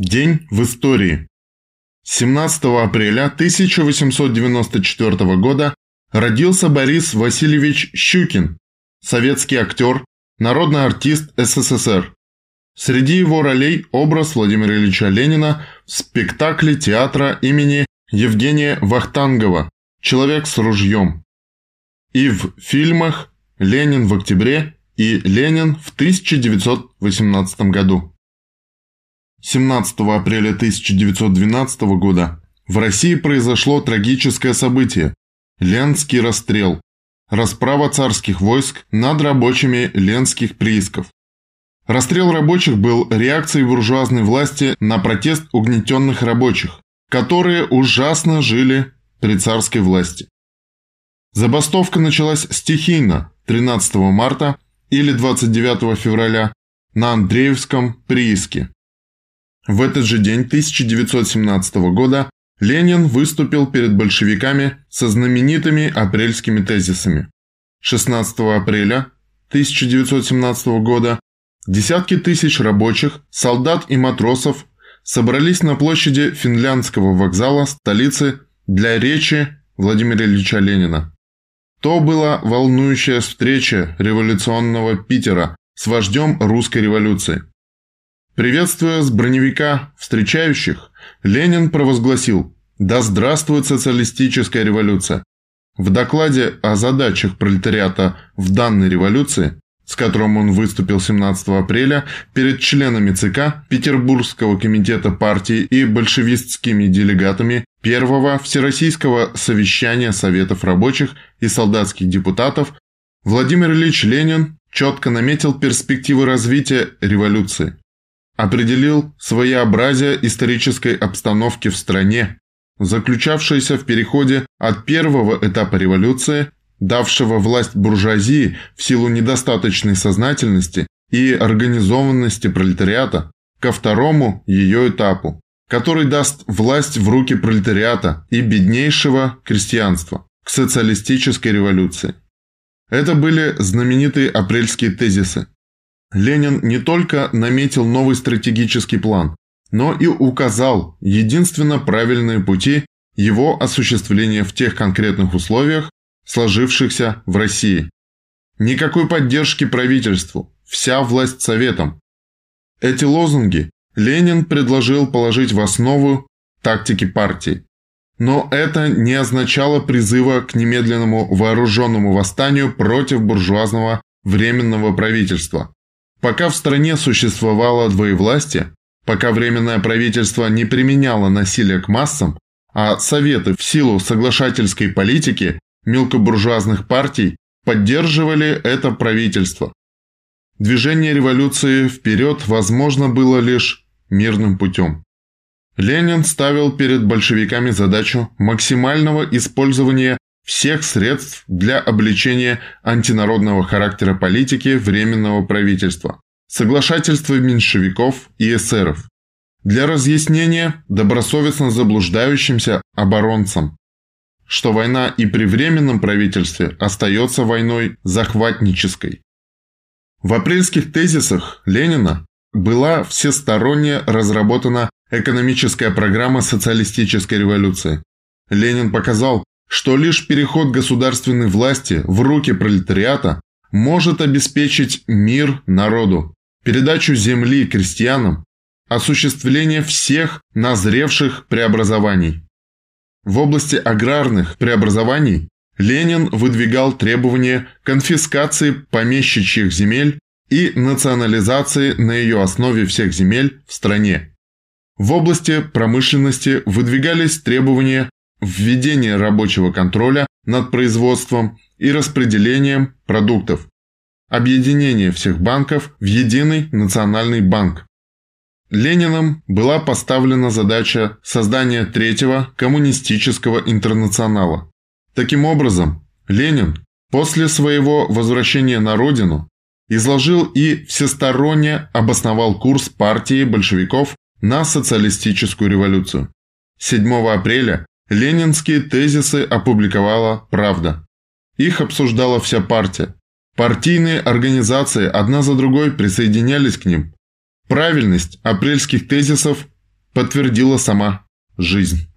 День в истории. 17 апреля 1894 года родился Борис Васильевич Щукин, советский актер, народный артист СССР. Среди его ролей образ Владимира Ильича Ленина в спектакле театра имени Евгения Вахтангова «Человек с ружьем» и в фильмах «Ленин в октябре» и «Ленин в 1918 году». 17 апреля 1912 года в России произошло трагическое событие – Ленский расстрел, расправа царских войск над рабочими ленских приисков. Расстрел рабочих был реакцией буржуазной власти на протест угнетенных рабочих, которые ужасно жили при царской власти. Забастовка началась стихийно 13 марта или 29 февраля на Андреевском прииске. В этот же день 1917 года Ленин выступил перед большевиками со знаменитыми апрельскими тезисами. 16 апреля 1917 года десятки тысяч рабочих, солдат и матросов собрались на площади Финляндского вокзала столицы для речи Владимира Ильича Ленина. То была волнующая встреча революционного Питера с вождем русской революции. Приветствуя с броневика встречающих, Ленин провозгласил «Да здравствует социалистическая революция!». В докладе о задачах пролетариата в данной революции, с которым он выступил 17 апреля перед членами ЦК Петербургского комитета партии и большевистскими делегатами Первого Всероссийского совещания Советов рабочих и солдатских депутатов, Владимир Ильич Ленин четко наметил перспективы развития революции определил своеобразие исторической обстановки в стране, заключавшееся в переходе от первого этапа революции, давшего власть буржуазии в силу недостаточной сознательности и организованности пролетариата, ко второму ее этапу, который даст власть в руки пролетариата и беднейшего крестьянства, к социалистической революции. Это были знаменитые апрельские тезисы, Ленин не только наметил новый стратегический план, но и указал единственно правильные пути его осуществления в тех конкретных условиях, сложившихся в России. Никакой поддержки правительству, вся власть советам. Эти лозунги Ленин предложил положить в основу тактики партии. Но это не означало призыва к немедленному вооруженному восстанию против буржуазного временного правительства. Пока в стране существовало двоевластие, пока Временное правительство не применяло насилие к массам, а Советы в силу соглашательской политики мелкобуржуазных партий поддерживали это правительство. Движение революции вперед возможно было лишь мирным путем. Ленин ставил перед большевиками задачу максимального использования всех средств для обличения антинародного характера политики Временного правительства, соглашательства меньшевиков и эсеров, для разъяснения добросовестно заблуждающимся оборонцам, что война и при Временном правительстве остается войной захватнической. В апрельских тезисах Ленина была всесторонне разработана экономическая программа социалистической революции. Ленин показал, что лишь переход государственной власти в руки пролетариата может обеспечить мир народу, передачу земли крестьянам, осуществление всех назревших преобразований. В области аграрных преобразований Ленин выдвигал требования конфискации помещичьих земель и национализации на ее основе всех земель в стране. В области промышленности выдвигались требования введение рабочего контроля над производством и распределением продуктов, объединение всех банков в единый национальный банк. Лениным была поставлена задача создания третьего коммунистического интернационала. Таким образом, Ленин после своего возвращения на родину изложил и всесторонне обосновал курс партии большевиков на социалистическую революцию. 7 апреля Ленинские тезисы опубликовала «Правда». Их обсуждала вся партия. Партийные организации одна за другой присоединялись к ним. Правильность апрельских тезисов подтвердила сама жизнь.